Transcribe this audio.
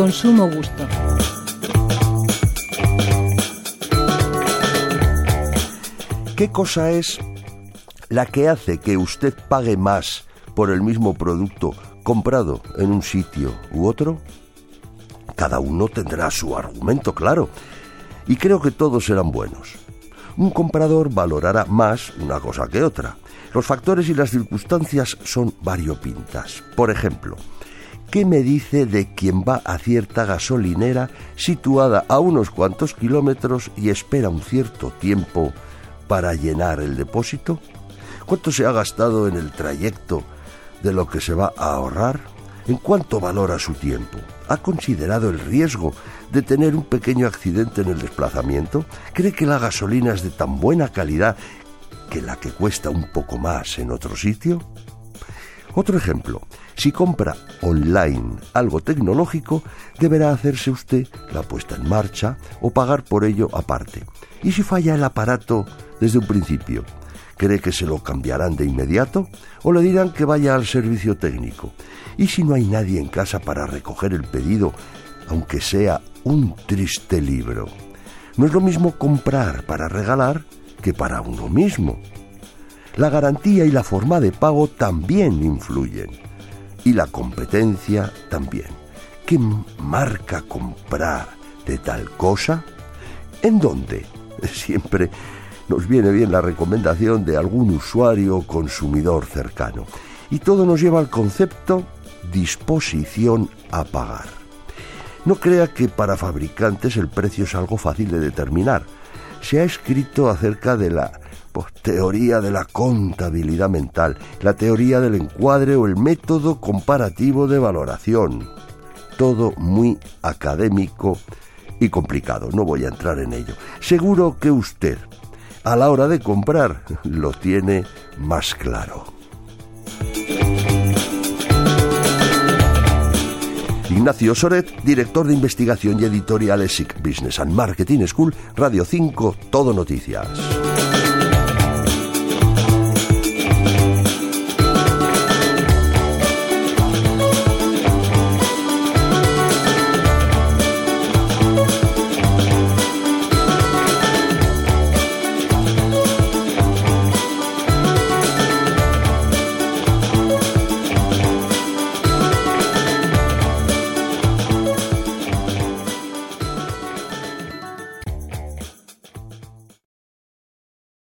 Consumo Gusto. ¿Qué cosa es la que hace que usted pague más por el mismo producto comprado en un sitio u otro? Cada uno tendrá su argumento, claro, y creo que todos serán buenos. Un comprador valorará más una cosa que otra. Los factores y las circunstancias son variopintas. Por ejemplo, ¿qué me dice de quien va a cierta gasolinera situada a unos cuantos kilómetros y espera un cierto tiempo para llenar el depósito? ¿Cuánto se ha gastado en el trayecto de lo que se va a ahorrar? ¿En cuánto valora su tiempo? ¿Ha considerado el riesgo de tener un pequeño accidente en el desplazamiento? ¿Cree que la gasolina es de tan buena calidad que la que cuesta un poco más en otro sitio? Otro ejemplo, si compra online algo tecnológico, deberá hacerse usted la puesta en marcha o pagar por ello aparte. ¿Y si falla el aparato desde un principio? ¿Cree que se lo cambiarán de inmediato o le dirán que vaya al servicio técnico? ¿Y si no hay nadie en casa para recoger el pedido, aunque sea un triste libro? No es lo mismo comprar para regalar que para uno mismo. La garantía y la forma de pago también influyen. Y la competencia también. ¿Qué marca comprar de tal cosa? ¿En dónde? Siempre nos viene bien la recomendación de algún usuario o consumidor cercano. Y todo nos lleva al concepto disposición a pagar. No crea que para fabricantes el precio es algo fácil de determinar se ha escrito acerca de la pues, teoría de la contabilidad mental, la teoría del encuadre o el método comparativo de valoración. Todo muy académico y complicado, no voy a entrar en ello. Seguro que usted, a la hora de comprar, lo tiene más claro. Ignacio Soret, director de investigación y editorial ESIC Business and Marketing School, Radio 5, Todo Noticias.